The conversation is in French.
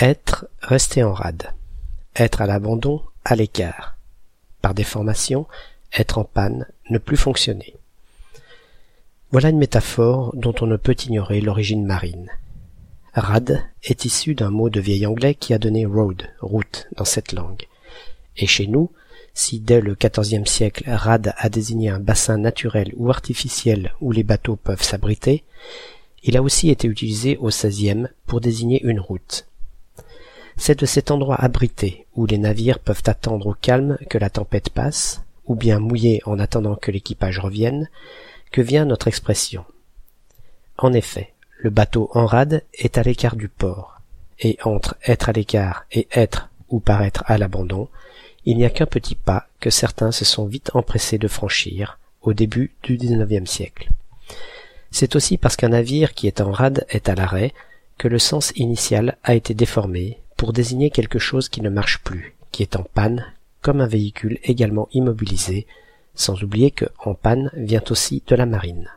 Être, rester en rade. Être à l'abandon, à l'écart. Par déformation, être en panne, ne plus fonctionner. Voilà une métaphore dont on ne peut ignorer l'origine marine. Rad est issu d'un mot de vieil anglais qui a donné road, route, dans cette langue. Et chez nous, si dès le XIVe siècle rad a désigné un bassin naturel ou artificiel où les bateaux peuvent s'abriter, il a aussi été utilisé au XVIe pour désigner une route. C'est de cet endroit abrité où les navires peuvent attendre au calme que la tempête passe, ou bien mouiller en attendant que l'équipage revienne, que vient notre expression. En effet, le bateau en rade est à l'écart du port, et entre être à l'écart et être ou paraître à l'abandon, il n'y a qu'un petit pas que certains se sont vite empressés de franchir au début du XIXe siècle. C'est aussi parce qu'un navire qui est en rade est à l'arrêt que le sens initial a été déformé pour désigner quelque chose qui ne marche plus, qui est en panne, comme un véhicule également immobilisé, sans oublier que en panne vient aussi de la marine.